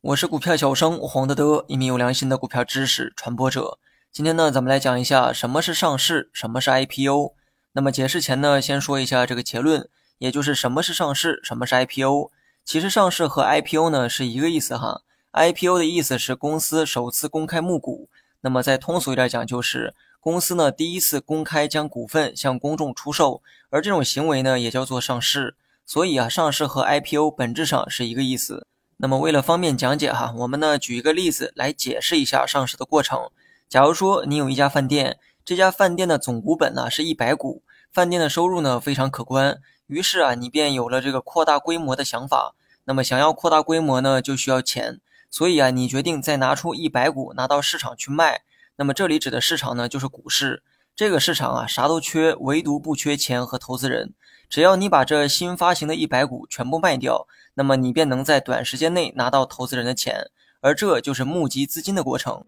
我是股票小生黄德德，一名有良心的股票知识传播者。今天呢，咱们来讲一下什么是上市，什么是 IPO。那么解释前呢，先说一下这个结论，也就是什么是上市，什么是 IPO。其实上市和 IPO 呢是一个意思哈。IPO 的意思是公司首次公开募股，那么再通俗一点讲，就是公司呢第一次公开将股份向公众出售，而这种行为呢也叫做上市。所以啊，上市和 IPO 本质上是一个意思。那么为了方便讲解哈，我们呢举一个例子来解释一下上市的过程。假如说你有一家饭店，这家饭店的总股本呢是一百股，饭店的收入呢非常可观，于是啊你便有了这个扩大规模的想法。那么想要扩大规模呢，就需要钱，所以啊你决定再拿出一百股拿到市场去卖。那么这里指的市场呢就是股市，这个市场啊啥都缺，唯独不缺钱和投资人。只要你把这新发行的一百股全部卖掉，那么你便能在短时间内拿到投资人的钱，而这就是募集资金的过程。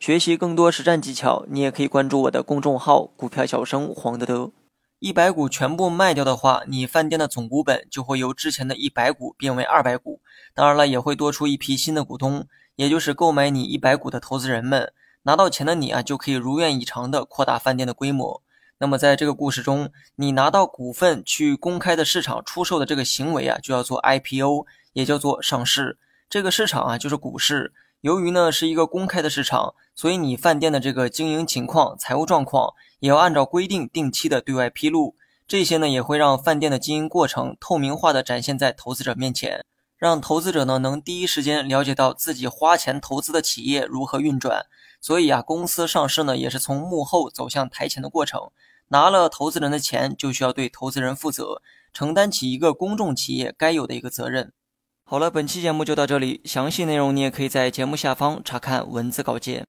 学习更多实战技巧，你也可以关注我的公众号“股票小生黄德德”。一百股全部卖掉的话，你饭店的总股本就会由之前的一百股变为二百股，当然了，也会多出一批新的股东，也就是购买你一百股的投资人们。拿到钱的你啊，就可以如愿以偿的扩大饭店的规模。那么，在这个故事中，你拿到股份去公开的市场出售的这个行为啊，就叫做 IPO，也叫做上市。这个市场啊，就是股市。由于呢是一个公开的市场，所以你饭店的这个经营情况、财务状况也要按照规定定期的对外披露。这些呢也会让饭店的经营过程透明化的展现在投资者面前，让投资者呢能第一时间了解到自己花钱投资的企业如何运转。所以啊，公司上市呢也是从幕后走向台前的过程。拿了投资人的钱，就需要对投资人负责，承担起一个公众企业该有的一个责任。好了，本期节目就到这里，详细内容你也可以在节目下方查看文字稿件。